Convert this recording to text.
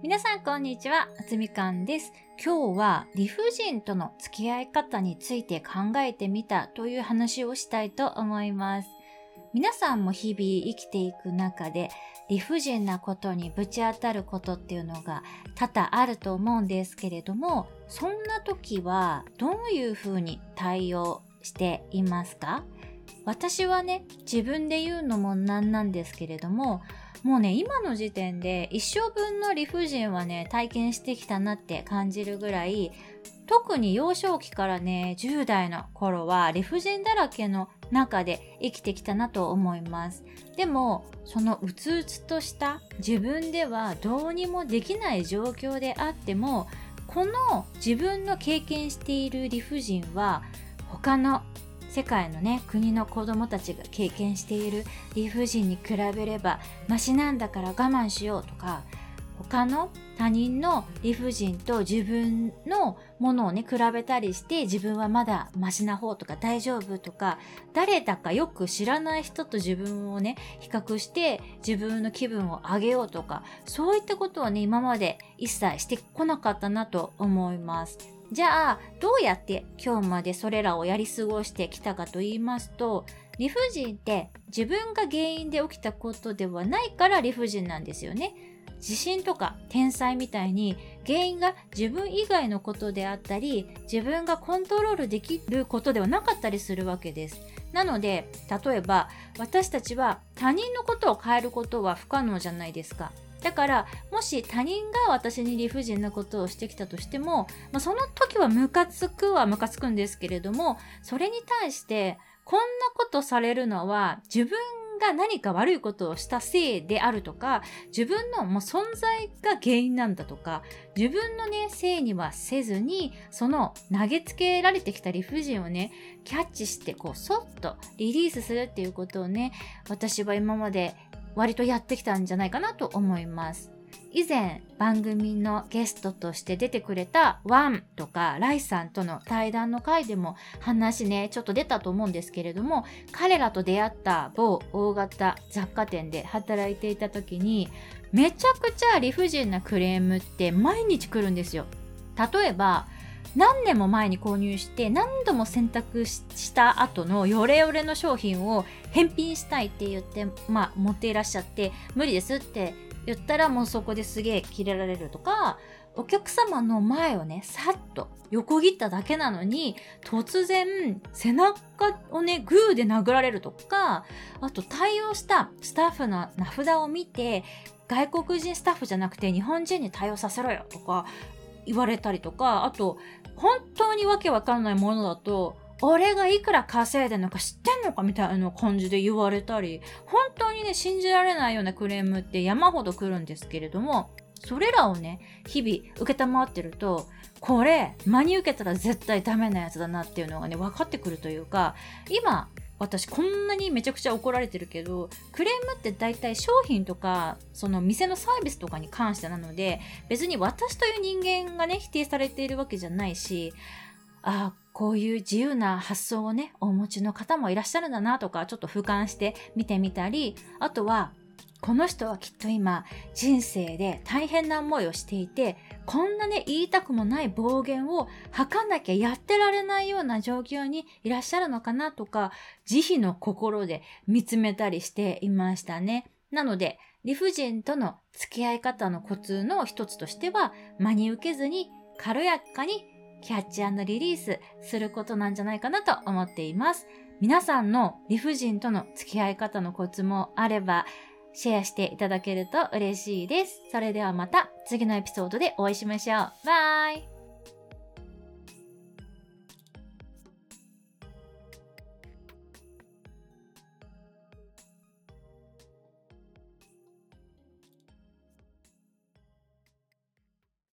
皆さんこんにちは、あつみかんです。今日は理不尽との付き合い方について考えてみたという話をしたいと思います。皆さんも日々生きていく中で理不尽なことにぶち当たることっていうのが多々あると思うんですけれども、そんな時はどういうふうに対応していますか？私はね、自分で言うのもなんなんですけれども、もうね、今の時点で一生分の理不尽はね、体験してきたなって感じるぐらい、特に幼少期からね、10代の頃は理不尽だらけの中で生きてきたなと思います。でも、そのうつうつとした自分ではどうにもできない状況であっても、この自分の経験している理不尽は他の世界のね国の子供たちが経験している理不尽に比べればマシなんだから我慢しようとか他の他人の理不尽と自分のものをね比べたりして自分はまだマシな方とか大丈夫とか誰だかよく知らない人と自分をね比較して自分の気分を上げようとかそういったことをね今まで一切してこなかったなと思います。じゃあどうやって今日までそれらをやり過ごしてきたかと言いますと理不尽って自分が原因で起きたことではないから理不尽なんですよね。地震とか天災みたいに原因が自分以外のことであったり自分がコントロールできることではなかったりするわけです。なので例えば私たちは他人のことを変えることは不可能じゃないですか。だからもし他人が私に理不尽なことをしてきたとしても、まあ、その時はムカつくはムカつくんですけれどもそれに対してこんなことされるのは自分が何か悪いことをしたせいであるとか自分のもう存在が原因なんだとか自分のねせいにはせずにその投げつけられてきた理不尽をねキャッチしてこうそっとリリースするっていうことをね私は今まで割とやってきたんじゃないかなと思います。以前番組のゲストとして出てくれたワンとかライさんとの対談の回でも話ねちょっと出たと思うんですけれども彼らと出会った某大型雑貨店で働いていた時にめちゃくちゃ理不尽なクレームって毎日来るんですよ。例えば何年も前に購入して何度も選択した後のヨレヨレの商品を返品したいって言ってまあ持っていらっしゃって無理ですって言ったらもうそこですげえキレられるとかお客様の前をねさっと横切っただけなのに突然背中をねグーで殴られるとかあと対応したスタッフの名札を見て外国人スタッフじゃなくて日本人に対応させろよとか言われたりとかあと本当にわけわかんないものだと俺がいくら稼いでんのか知ってんのかみたいな感じで言われたり本当にね信じられないようなクレームって山ほど来るんですけれどもそれらをね日々受けたまってるとこれ真に受けたら絶対ダメなやつだなっていうのがね分かってくるというか今私こんなにめちゃくちゃ怒られてるけどクレームって大体商品とかその店のサービスとかに関してなので別に私という人間がね否定されているわけじゃないしああこういう自由な発想をねお持ちの方もいらっしゃるんだなとかちょっと俯瞰して見てみたりあとはこの人はきっと今人生で大変な思いをしていてこんなね言いたくもない暴言を吐かなきゃやってられないような状況にいらっしゃるのかなとか慈悲の心で見つめたりしていましたね。なので理不尽との付き合い方のコツの一つとしては真に受けずに軽やかにキャッチリリースすることなんじゃないかなと思っています。皆さんの理不尽との付き合い方のコツもあればシェアしていただけると嬉しいです。それではまた次のエピソードでお会いしましょう。バイ